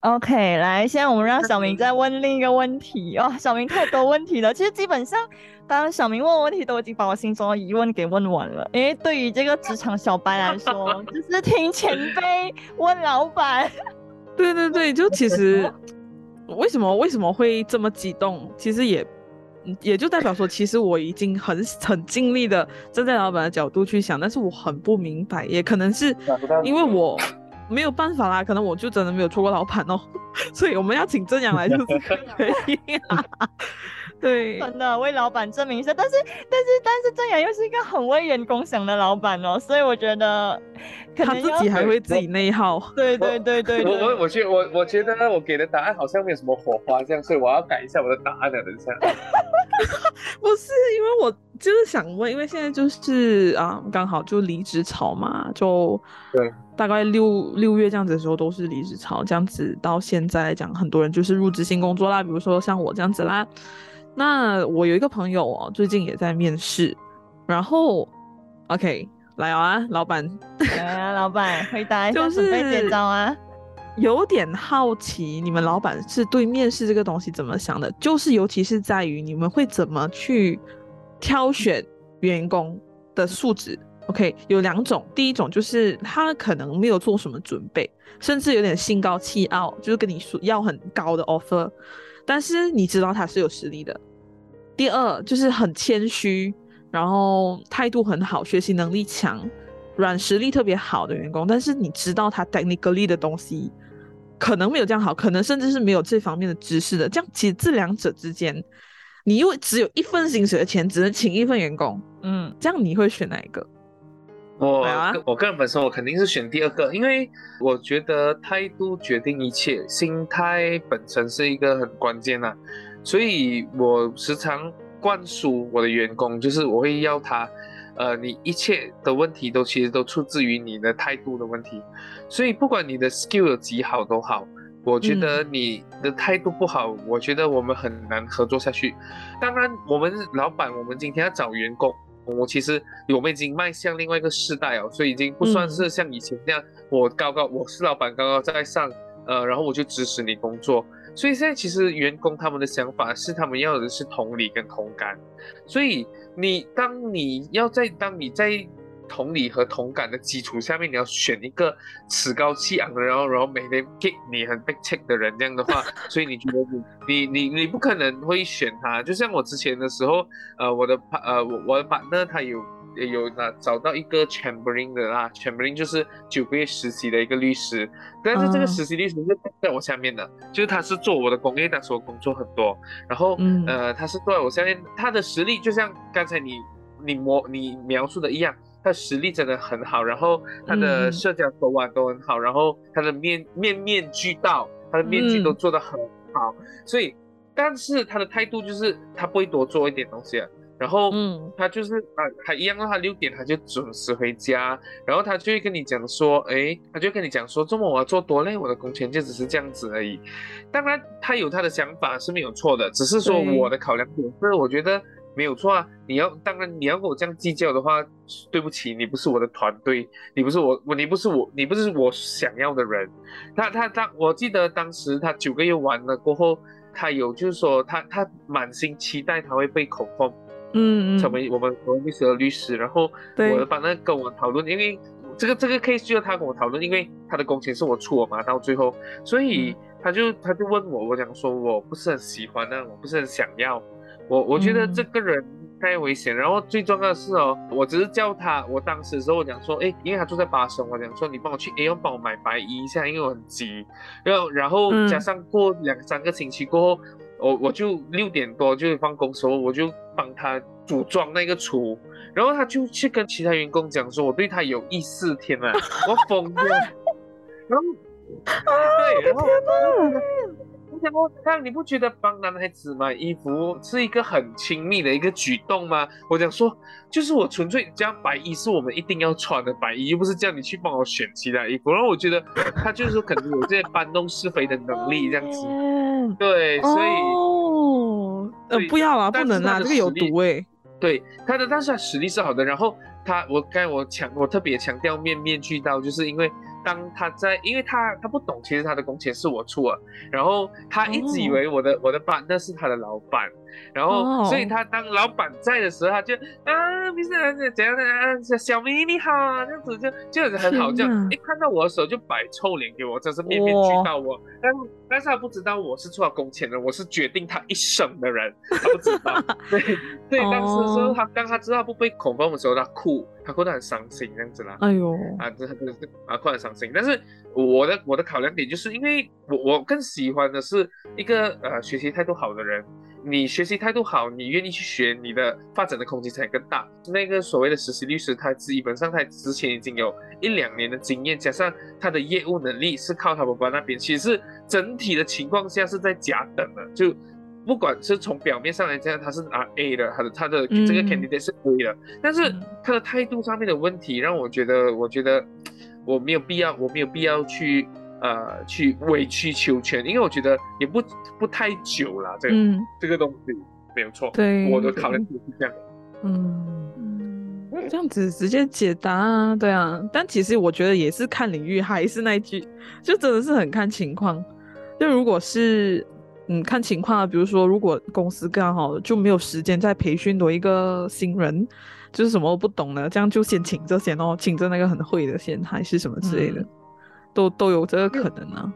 OK，来，现在我们让小明再问另一个问题哦。小明太多问题了，其实基本上，当小明问问题，都已经把我心中的疑问给问完了。因为对于这个职场小白来说，就是听前辈问老板。对对对，就其实为什么为什么会这么激动？其实也也就代表说，其实我已经很很尽力的站在老板的角度去想，但是我很不明白，也可能是因为我。没有办法啦，可能我就真的没有做过老板哦，所以我们要请正阳来就是 可以啊。对，真的为老板证明一下，但是但是但是正阳又是一个很为员工想的老板哦，所以我觉得他自己还会自己内耗。对对对对，我我我觉我我觉得我给的答案好像没有什么火花这样，所以我要改一下我的答案了，等一下。不是因为我就是想问，因为现在就是啊，刚好就离职潮嘛，就对。大概六六月这样子的时候都是离职潮，这样子到现在来讲，很多人就是入职新工作啦，比如说像我这样子啦。那我有一个朋友哦，最近也在面试，然后 OK 来啊，老板，来啊，老板回答一下，准备接招啊。有点好奇，你们老板是对面试这个东西怎么想的？就是尤其是在于你们会怎么去挑选员工的素质。OK，有两种，第一种就是他可能没有做什么准备，甚至有点心高气傲，就是跟你说要很高的 offer，但是你知道他是有实力的。第二就是很谦虚，然后态度很好，学习能力强，软实力特别好的员工，但是你知道他 technically 的东西可能没有这样好，可能甚至是没有这方面的知识的。这样其实这两者之间，你因为只有一份薪水的钱，只能请一份员工，嗯，这样你会选哪一个？我我个人本身我肯定是选第二个，因为我觉得态度决定一切，心态本身是一个很关键的，所以我时常灌输我的员工，就是我会要他，呃，你一切的问题都其实都出自于你的态度的问题，所以不管你的 skill 有几好都好，我觉得你的态度不好，我觉得我们很难合作下去。当然，我们老板，我们今天要找员工。我其实我们已经迈向另外一个时代哦，所以已经不算是像以前那样，我高高我是老板高高在上，呃，然后我就指使你工作。所以现在其实员工他们的想法是他们要的是同理跟同感，所以你当你要在当你在。同理和同感的基础下面，你要选一个趾高气昂的，然后然后每天给你很 big check 的人，这样的话，所以你觉得你你你你不可能会选他。就像我之前的时候，呃，我的呃我我的 partner 他有有那找到一个 Chamberlain 的啦，Chamberlain 就是九个月实习的一个律师，但是这个实习律师是在我下面的，就是他是做我的工业，但是我工作很多，然后呃他是坐在我下面，他的实力就像刚才你你模你描述的一样。他实力真的很好，然后他的社交手腕都很好，然后他的面面面俱到，他的面具都做得很好，所以，但是他的态度就是他不会多做一点东西，然后，嗯，他就是啊，他一样的话六点他就准时回家，然后他就会跟你讲说，哎，他就跟你讲说，周末我要做多累，我的工钱就只是这样子而已。当然，他有他的想法是没有错的，只是说我的考量点是，我觉得。没有错啊！你要当然你要跟我这样计较的话，对不起，你不是我的团队，你不是我我你不是我你不是我想要的人。他他他，我记得当时他九个月完了过后，他有就是说他他满心期待他会被口风，嗯嗯，成为我们我们律师的律师。然后我的把那跟我讨论，因为这个这个 case 就要他跟我讨论，因为他的工钱是我出我嘛，到最后，所以他就他就问我，我讲说我不是很喜欢那，我不是很想要。我我觉得这个人太危险，然后最重要的是哦，我只是叫他，我当时的时候我讲说，哎，因为他住在巴生，我讲说你帮我去 A 要帮我买白衣一下，因为我很急，然后然后加上过两三个星期过后，我我就六点多就放工时候，我就帮他组装那个厨，然后他就去跟其他员工讲说我对他有意思，天呐，我疯了，然后对，然后。讲哦，看你不觉得帮男孩子买衣服是一个很亲密的一个举动吗？我讲说，就是我纯粹这样白衣是我们一定要穿的白衣，又不是叫你去帮我选其他衣服。然后我觉得他就是说可能有这些搬弄是非的能力这样子，对，所以哦，呃，不要啊，不能啊，这个有毒哎。对他的，但是他实力是好的。然后他，我刚才我强，我特别强调面面俱到，就是因为。当他在，因为他他不懂，其实他的工钱是我出的，然后他一直以为我的我的班那是他的老板，然后所以他当老板在的时候，他就啊，没事，怎样怎样，小明你好，这样子就就很好，这样一看到我的时候就摆臭脸给我，真是面面俱到我，但但是他不知道我是出了工钱的，我是决定他一生的人，他不知道，对对，当时的时候他当他知道不被恐慌的时候，他哭。他哭得很伤心，这样子啦。哎呦，啊，这真的是啊，哭得很伤心。但是我的我的考量点就是，因为我我更喜欢的是一个呃学习态度好的人。你学习态度好，你愿意去学，你的发展的空间才更大。那个所谓的实习律师，他基本上他之前已经有一两年的经验，加上他的业务能力是靠他爸爸那边，其实整体的情况下是在甲等的，就。不管是从表面上来讲，他是拿 A 的，他的他的这个 candidate 是 A 的，但是他的态度上面的问题，让我觉得，我觉得我没有必要，我没有必要去呃去委曲求全，因为我觉得也不不太久了，这个这个东西没有错，对，我的考量就是这样，嗯，这样子直接解答啊，对啊，但其实我觉得也是看领域，还是那句，就真的是很看情况，就如果是。嗯，看情况啊。比如说，如果公司刚好就没有时间再培训多一个新人，就是什么不懂的，这样就先请这些哦，请着那个很会的先，还是什么之类的，都都有这个可能啊。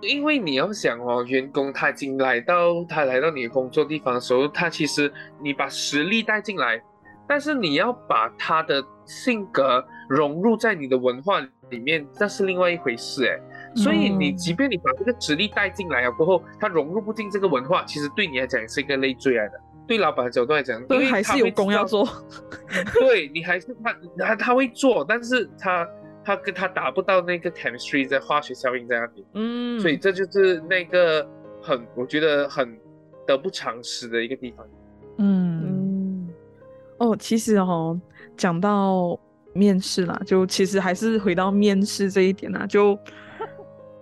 因为你要想哦，员工他已经来到他来到你的工作地方的时候，他其实你把实力带进来，但是你要把他的性格融入在你的文化里面，那是另外一回事哎。所以你即便你把这个实力带进来了过后，他融入不进这个文化，其实对你来讲也是一个累赘来的。对老板的角度来讲，因为还是有工要做。对你还是他他他会做，但是他他跟他达不到那个 chemistry 在化学效应在那里。嗯，所以这就是那个很我觉得很得不偿失的一个地方。嗯，哦，其实哦，讲到面试啦，就其实还是回到面试这一点啦，就。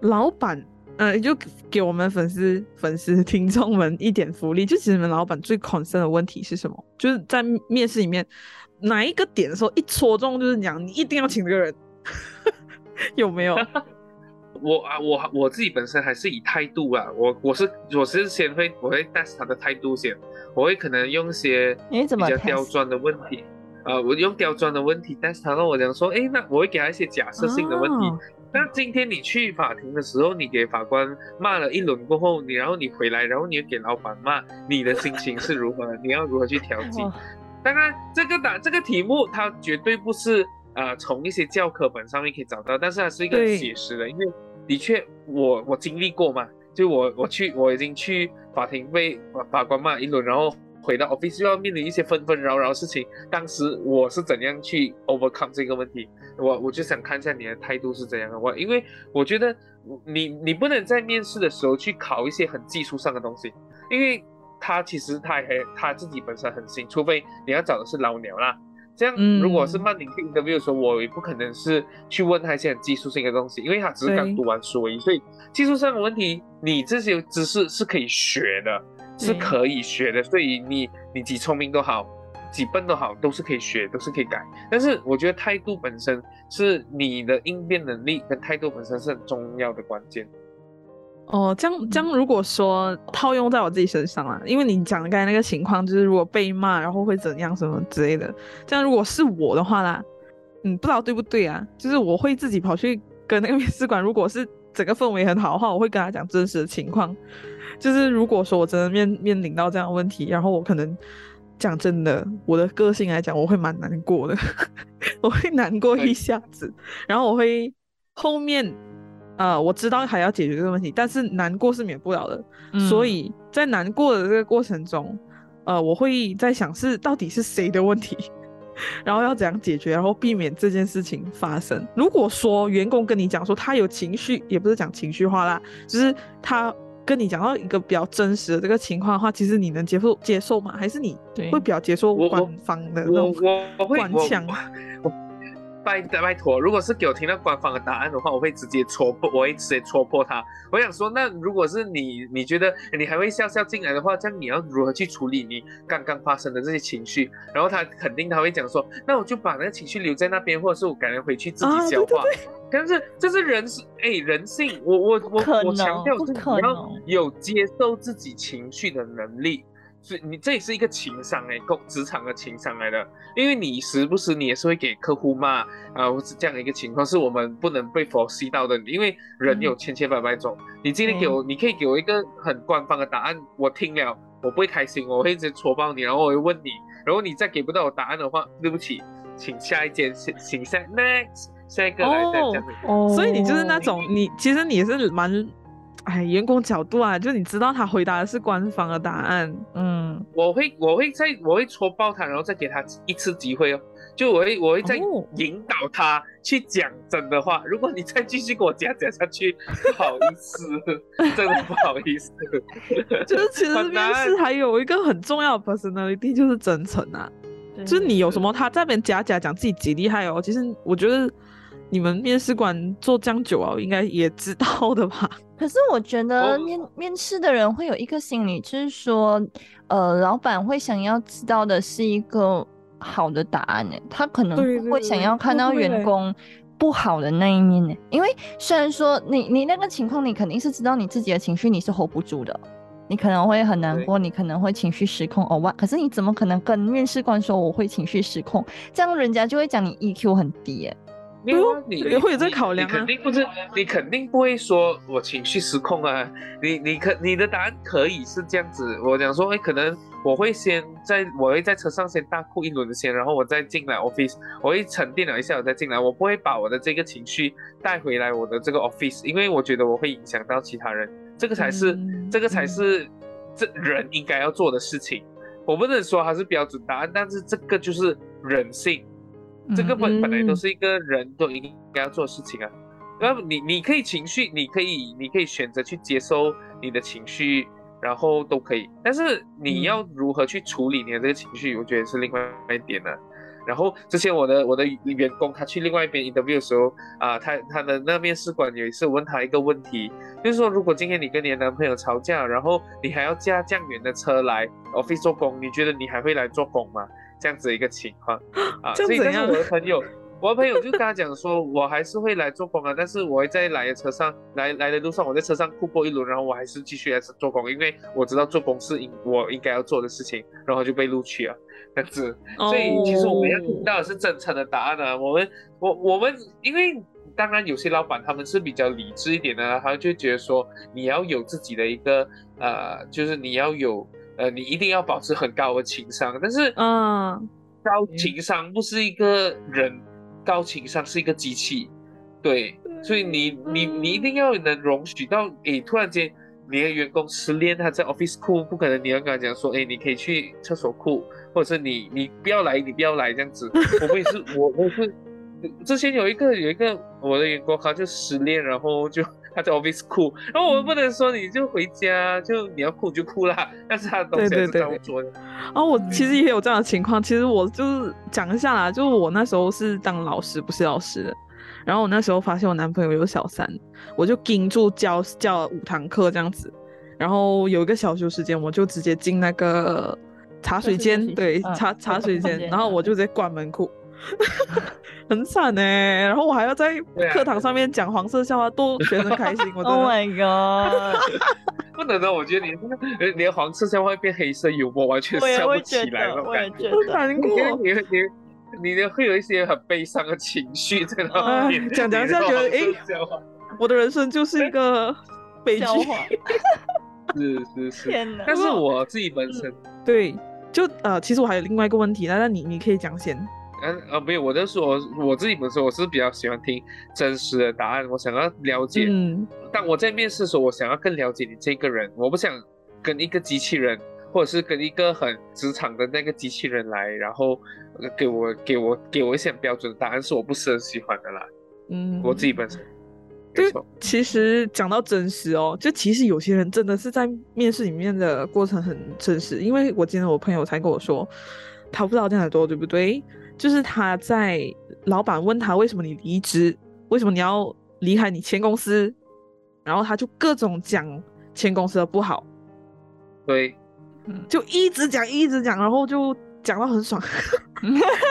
老板，呃，就给我们粉丝、粉丝、听众们一点福利。就其实你们老板最 concern 的问题是什么？就是在面试里面哪一个点的时候一戳中，就是讲你一定要请这个人，有没有？我啊，我我自己本身还是以态度啊，我我是我是先会我会 test 他的态度先，我会可能用一些比较刁钻的问题，呃，我用刁钻的问题 test 他，我讲说，哎，那我会给他一些假设性的问题。那今天你去法庭的时候，你给法官骂了一轮过后，你然后你回来，然后你又给老板骂，你的心情是如何？你要如何去调 剂？当然，这个答这个题目它绝对不是呃从一些教科本上面可以找到，但是它是一个写实的，因为的确我我经历过嘛，就我我去我已经去法庭被法官骂一轮，然后。回到 office 又要面临一些纷纷扰扰的事情，当时我是怎样去 overcome 这个问题？我我就想看一下你的态度是怎样的。我因为我觉得你你不能在面试的时候去考一些很技术上的东西，因为他其实他还他自己本身很新，除非你要找的是老鸟啦。这样如果是曼宁听 interview 的时候，我也不可能是去问他一些很技术性的东西，因为他只是刚读完书而已。所以技术上的问题，你这些知识是可以学的。是可以学的，所以你你几聪明都好，几笨都好，都是可以学，都是可以改。但是我觉得态度本身是你的应变能力跟态度本身是很重要的关键。哦，这样这样，如果说套用在我自己身上啊，因为你讲的刚才那个情况，就是如果被骂，然后会怎样什么之类的。这样如果是我的话啦，嗯，不知道对不对啊？就是我会自己跑去跟那个 面试官，如果是整个氛围很好的话，我会跟他讲真实的情况。就是如果说我真的面面临到这样的问题，然后我可能讲真的，我的个性来讲，我会蛮难过的，我会难过一下子，然后我会后面，呃，我知道还要解决这个问题，但是难过是免不了的，所以在难过的这个过程中，呃，我会在想是到底是谁的问题，然后要怎样解决，然后避免这件事情发生。如果说员工跟你讲说他有情绪，也不是讲情绪化啦，就是他。跟你讲到一个比较真实的这个情况的话，其实你能接受接受吗？还是你会比较接受官方的那种官腔？拜拜托，如果是给我听到官方的答案的话，我会直接戳破，我会直接戳破他。我想说，那如果是你，你觉得你还会笑笑进来的话，这样你要如何去处理你刚刚发生的这些情绪？然后他肯定他会讲说，那我就把那个情绪留在那边，或者是我赶紧回去自己消化。但是这是人是哎人性，我我我我强调是你要有接受自己情绪的能力。所以你这也是一个情商哎，工职场的情商来的，因为你时不时你也是会给客户骂啊，或是这样的一个情况，是我们不能被佛系到的。因为人有千千百百种，你今天给我，你可以给我一个很官方的答案，我听了我不会开心，我会一直戳爆你，然后我会问你，然后你再给不到我答案的话，对不起，请下一件，请请下 next 下一个来再讲。哦，所以你就是那种你其实你是蛮。哎，员工角度啊，就你知道他回答的是官方的答案，嗯，我会我会再我会戳爆他，然后再给他一次机会哦，就我会我会再引导他去讲真的话。如果你再继续给我讲讲下去，不好意思，真的不好意思。就是其实面试还有一个很重要的 personality 就是真诚啊，就是你有什么他这边假假讲自己几厉害哦，其实我觉得。你们面试官做这样久啊，应该也知道的吧？可是我觉得面面试的人会有一个心理，就是说，呃，老板会想要知道的是一个好的答案呢。他可能会想要看到员工不好的那一面呢。因为虽然说你你那个情况，你肯定是知道你自己的情绪你是 hold 不住的，你可能会很难过，你可能会情绪失控哦哇！可是你怎么可能跟面试官说我会情绪失控？这样人家就会讲你 EQ 很低哎。因为你会有这考量啊，你肯定不是，你肯定不会说我情绪失控啊。你你可你的答案可以是这样子，我讲说，哎，可能我会先在，我会在车上先大哭一轮先，然后我再进来 office，我会沉淀了一下，我再进来，我不会把我的这个情绪带回来我的这个 office，因为我觉得我会影响到其他人，这个才是这个才是这人应该要做的事情。我不能说它是标准答案，但是这个就是人性。这个本本来都是一个人都应该要做的事情啊，那你你可以情绪，你可以你可以选择去接收你的情绪，然后都可以，但是你要如何去处理你的这个情绪，我觉得是另外一点呢。然后之前我的我的员工他去另外一边 interview 的时候啊，他他的那面试官有一次问他一个问题，就是说如果今天你跟你的男朋友吵架，然后你还要驾这样远的车来 office 做工，你觉得你还会来做工吗？这样子一个情况啊，所以但是我的朋友，我的朋友就跟他讲说，我还是会来做工啊，但是我会在来的车上来来的路上，我在车上酷过一轮，然后我还是继续来做工，因为我知道做工是应我应该要做的事情，然后就被录取了，这样子。所以其实我们要听到的是真诚的答案啊，我们我我们因为当然有些老板他们是比较理智一点的，他就觉得说你要有自己的一个呃，就是你要有。呃，你一定要保持很高的情商，但是，嗯，高情商不是一个人，高情商是一个机器，对，所以你你你一定要能容许到，诶，突然间你的员工失恋，他在 office 哭，不可能你要跟他讲说，诶，你可以去厕所哭，或者是你你不要来，你不要来这样子，我们也是，我我是，之前有一个有一个我的员工，他就失恋，然后就。他在 office 哭，然后我们不能说你就回家，就你要哭就哭啦。但是他的东西是这样做的。然后我其实也有这样的情况，其实我就是讲一下啦，就是我那时候是当老师，不是老师的。然后我那时候发现我男朋友有小三，我就盯住教教五堂课这样子。然后有一个小休时间，我就直接进那个茶水间，对，茶茶水间，然后我就直接关门哭。很惨呢，然后我还要在课堂上面讲黄色笑话逗学生开心。Oh my god！不能的，我觉得你连黄色笑话会变黑色幽默，完全笑不起来了。我感觉得，难过。你你你会有一些很悲伤的情绪在那边。讲讲下觉得，哎，我的人生就是一个悲剧。是是是。但是我自己本身对，就呃，其实我还有另外一个问题，那那你你可以讲先。嗯啊，没有，我就说我自己本身我是比较喜欢听真实的答案，我想要了解。嗯，但我在面试的时候，我想要更了解你这个人，我不想跟一个机器人，或者是跟一个很职场的那个机器人来，然后给我给我给我一些标准的答案，是我不是很喜欢的啦。嗯，我自己本身。就。其实讲到真实哦，就其实有些人真的是在面试里面的过程很真实，因为我今天我朋友才跟我说，他不知道这样的多对不对？就是他在老板问他为什么你离职，为什么你要离开你前公司，然后他就各种讲前公司的不好，对，就一直讲一直讲，然后就讲到很爽，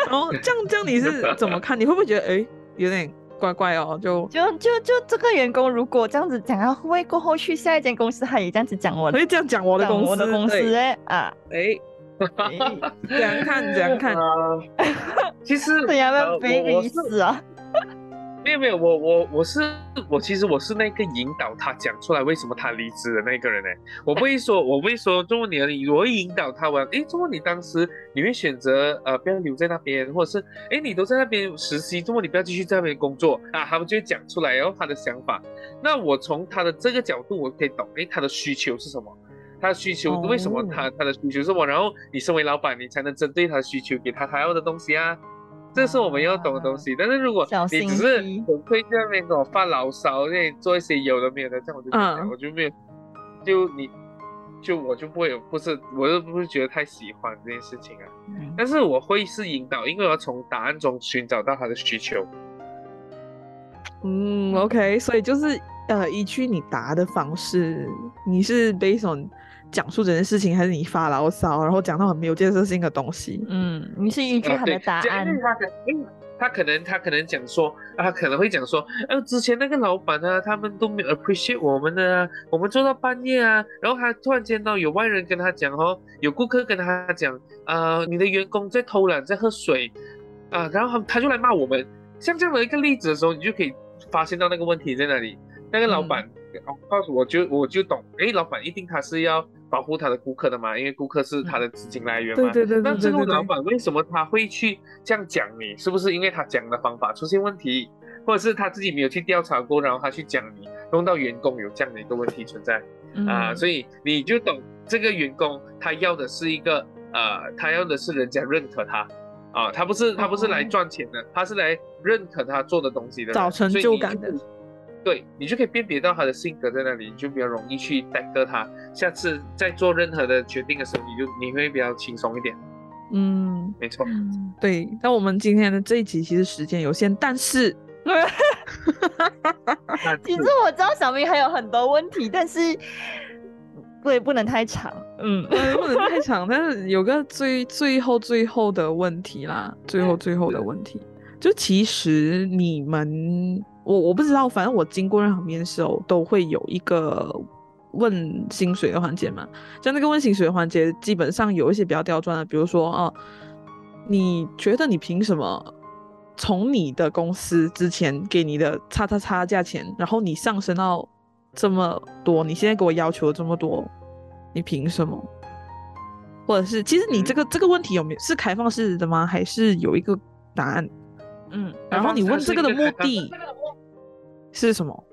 然后这样这样你是怎么看？你会不会觉得哎有点怪怪哦？就就就就这个员工如果这样子讲，会不会过后去下一间公司他也这样子讲我？会这样讲我的公司？我的公司哎啊哎。怎样看？怎样看？其实怎样被逼死啊？没有没有，我我我是我，其实我是那个引导他讲出来为什么他离职的那个人呢。我不会说，我不会说，中国你我会引导他问，哎，中国你当时你会选择呃不要留在那边，或者是哎你都在那边实习，中国你不要继续在那边工作啊？他们就会讲出来，然后他的想法。那我从他的这个角度，我可以懂，哎，他的需求是什么？他需求为什么他他的需求是什么？然后你身为老板，你才能针对他的需求给他他要的东西啊，这是我们要懂的东西。但是如果你只是纯粹在那边跟我发牢骚，那做一些有的没有的，这样我就我就没有，就你就我就不会有，不是我就不会觉得太喜欢这件事情啊。但是我会是引导，因为我要从答案中寻找到他的需求。嗯，OK，所以就是呃，依据你答的方式，你是 based on。讲述这件事情，还是你发牢骚，然后讲到很没有建设性的东西？嗯，你是依据他的答案。他可能他可能讲说，他可能会讲说，呃，之前那个老板呢，他们都没有 appreciate 我们的，我们做到半夜啊，然后他突然间到有外人跟他讲哦，有顾客跟他讲，呃，你的员工在偷懒，在喝水，啊，然后他他就来骂我们。像这样的一个例子的时候，你就可以发现到那个问题在哪里。那个老板。告诉我就我就懂，哎，老板一定他是要保护他的顾客的嘛，因为顾客是他的资金来源嘛。对对对。那这个老板为什么他会去这样讲你？是不是因为他讲的方法出现问题，或者是他自己没有去调查过，然后他去讲你，弄到员工有这样的一个问题存在啊？所以你就懂这个员工他要的是一个呃，他要的是人家认可他啊，他不是他不是来赚钱的，他是来认可他做的东西的，找成就感的。对你就可以辨别到他的性格在那里，你就比较容易去带个他。下次在做任何的决定的时候，你就你会比较轻松一点。嗯，没错。对，那我们今天的这一集其实时间有限，但是，其实我知道小明还有很多问题，但是对不能太长。嗯，不能太长，但是有个最最后最后的问题啦，最后最后的问题，就其实你们。我我不知道，反正我经过任何面试哦，都会有一个问薪水的环节嘛。像那个问薪水的环节，基本上有一些比较刁钻的，比如说啊，你觉得你凭什么从你的公司之前给你的叉叉叉价钱，然后你上升到这么多，你现在给我要求这么多，你凭什么？或者是其实你这个这个问题有没有是开放式的吗？还是有一个答案？嗯，然后你问这个的目的。是什么？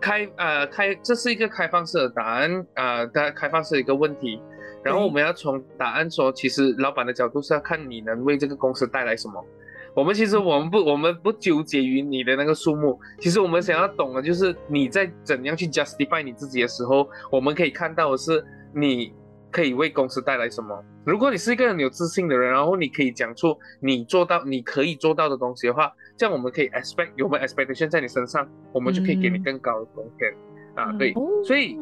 开呃开，这是一个开放式的答案啊，开开放式的一个问题。然后我们要从答案说，其实老板的角度是要看你能为这个公司带来什么。我们其实我们不我们不纠结于你的那个数目，其实我们想要懂的就是你在怎样去 justify 你自己的时候，我们可以看到的是你可以为公司带来什么。如果你是一个很有自信的人，然后你可以讲出你做到你可以做到的东西的话。这样我们可以 expect 有没有 expectation 在你身上，我们就可以给你更高的贡献啊。对，所以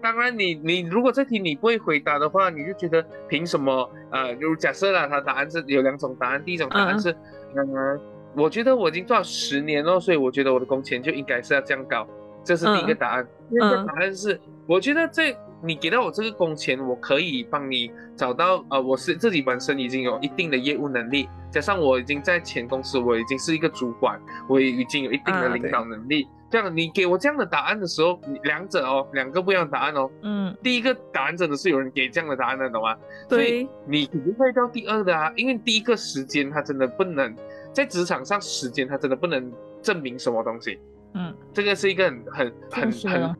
当然你你如果这题你不会回答的话，你就觉得凭什么？呃，如假设啦，他答案是有两种答案，第一种答案是，嗯，我觉得我已经做了十年了，所以我觉得我的工钱就应该是要这样高，这是第一个答案。第二个答案是，我觉得这你给到我这个工钱，我可以帮你找到，呃，我是自己本身已经有一定的业务能力。加上我已经在前公司，我已经是一个主管，我也已经有一定的领导能力。这样，你给我这样的答案的时候，两者哦，两个不一样的答案哦。嗯，第一个答案真的是有人给这样的答案的，懂吗？对。所以你肯定会到第二的啊，因为第一个时间它真的不能在职场上，时间它真的不能证明什么东西。嗯，这个是一个很很很很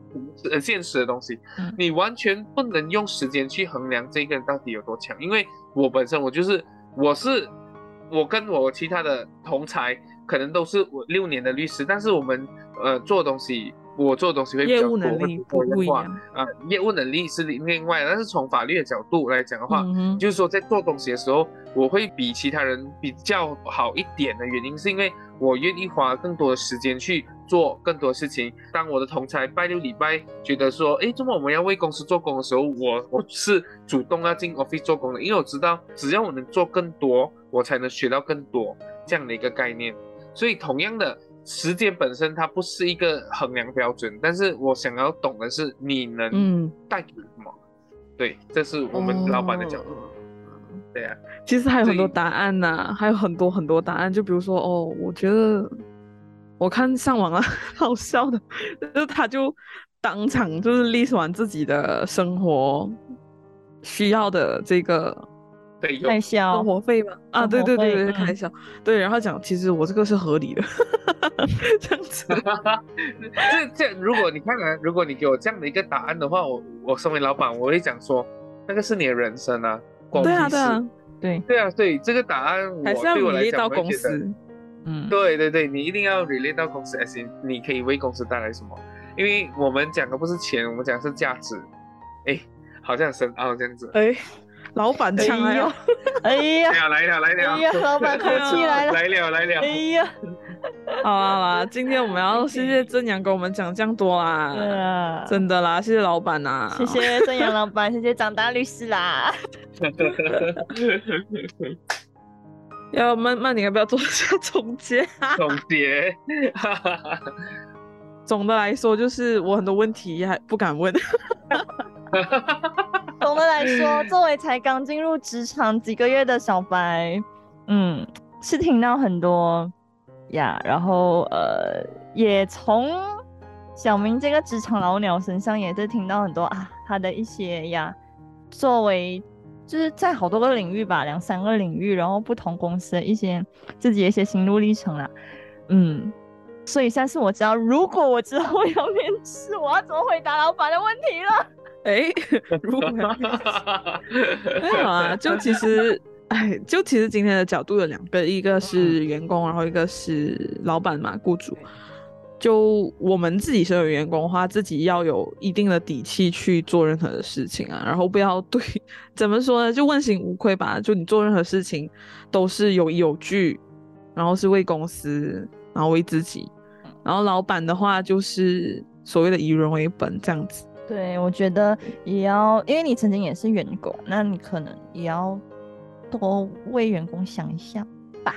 很现实的东西。嗯，你完全不能用时间去衡量这个人到底有多强，因为我本身我就是我是。我跟我其他的同才可能都是我六年的律师，但是我们呃做东西。我做的东西会比较多，会不一样啊。业务能力是另外，但是从法律的角度来讲的话，就是说在做东西的时候，我会比其他人比较好一点的原因，是因为我愿意花更多的时间去做更多事情。当我的同才拜六礼拜觉得说，哎，周末我们要为公司做工的时候，我 我是主动要进 office 做工的，因为我知道只要我能做更多，我才能学到更多这样的一个概念。所以同样的。时间本身它不是一个衡量标准，但是我想要懂的是你能带给什么？对，这是我们老板的角度。对啊，其实还有很多答案呢，还有很多很多答案。就比如说，哦，我觉得我看上网了，好笑的，就是他就当场就是 list 完自己的生活需要的这个。开销生活费吗？啊，对对对对，开销对，然后讲其实我这个是合理的，这样子。这 这，如果你看啊，如果你给我这样的一个答案的话，我我身为老板，我会讲说，那个是你的人生啊，对啊对啊对对啊对，这个答案还是要 relate 到公司，嗯，对对对，你一定要 relate 到公司，而且你可以为公司带来什么？因为我们讲的不是钱，我们讲的是价值。哎，好像深奥这样子，哎。老板腔呀！哎呀，来了来了！哎呀，老板口气来了！来了来了！哎呀，好啦啦，今天我们要谢谢正阳跟我们讲这样多啦，真的啦，谢谢老板呐，谢谢正阳老板，谢谢张大律师啦。要慢慢，你要不要做一下总结？总结，总的来说就是我很多问题还不敢问。总的来说，作为才刚进入职场几个月的小白，嗯，是听到很多呀，然后呃，也从小明这个职场老鸟身上也是听到很多啊，他的一些呀，作为就是在好多个领域吧，两三个领域，然后不同公司的一些自己的一些心路历程啦，嗯，所以下次我知道，如果我之后要面试，我要怎么回答老板的问题了。哎，如果 没有啊，就其实，哎，就其实今天的角度有两个，一个是员工，然后一个是老板嘛，雇主。就我们自己身为员工的话，自己要有一定的底气去做任何的事情啊，然后不要对，怎么说呢，就问心无愧吧。就你做任何事情都是有依有据，然后是为公司，然后为自己。然后老板的话就是所谓的以人为本这样子。对，我觉得也要，因为你曾经也是员工，那你可能也要多为员工想一下吧，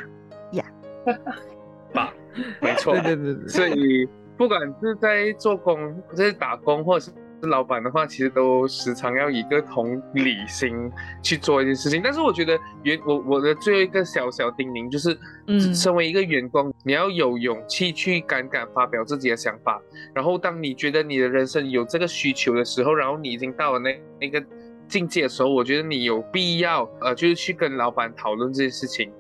呀，吧，没错，对对对对，所以不管是在做工，在打工，或者是。是老板的话，其实都时常要以一个同理心去做一件事情。但是我觉得员我我的最后一个小小叮咛就是，嗯，身为一个员工，你要有勇气去敢敢发表自己的想法。然后当你觉得你的人生有这个需求的时候，然后你已经到了那那个境界的时候，我觉得你有必要呃，就是去跟老板讨论这些事情。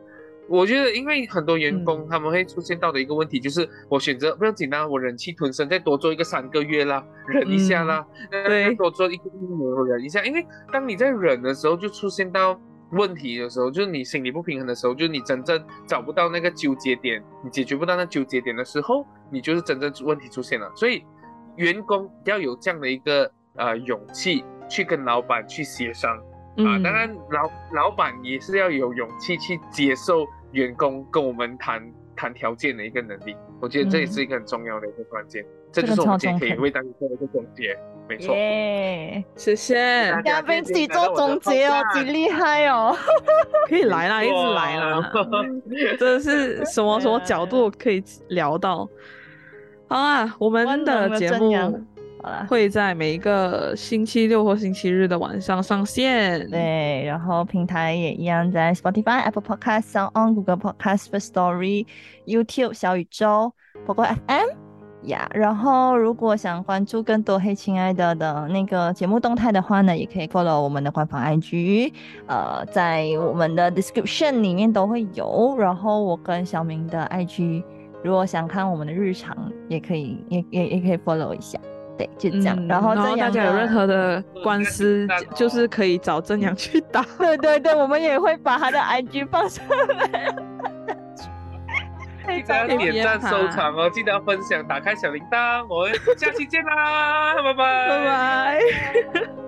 我觉得，因为很多员工他们会出现到的一个问题，就是我选择不要紧张，我忍气吞声，再多做一个三个月啦，忍一下啦，再多做一个一年，忍一下。因为当你在忍的时候，就出现到问题的时候，就是你心理不平衡的时候，就是你真正找不到那个纠结点，你解决不到那纠结点的时候，你就是真正问题出现了。所以，员工要有这样的一个呃勇气去跟老板去协商啊，当然老老板也是要有勇气去接受。员工跟我们谈谈条件的一个能力，我觉得这也是一个很重要的一个关键。这就是我们今天可以为大家做的一个总结，没错。谢谢嘉宾自己做总结哦，几厉害哦！可以来啦，一直来啦，真的是什么什么角度可以聊到。好啊，我们的节目。会在每一个星期六或星期日的晚上上线。对，然后平台也一样，在 Spotify、Apple Podcast、Sound On、Google Podcast、First Story、YouTube、小宇宙、包括 FM 呀。然后如果想关注更多黑亲爱的的那个节目动态的话呢，也可以 follow 我们的官方 IG，呃，在我们的 description 里面都会有。然后我跟小明的 IG，如果想看我们的日常，也可以，也也也可以 follow 一下。对，就这样。然后大家有任何的官司，就是可以找正阳去打。对对对，我们也会把他的 IG 放上 来。记得要点赞 收藏哦，记得要分享，打开小铃铛，我们下期见啦，拜拜，拜拜。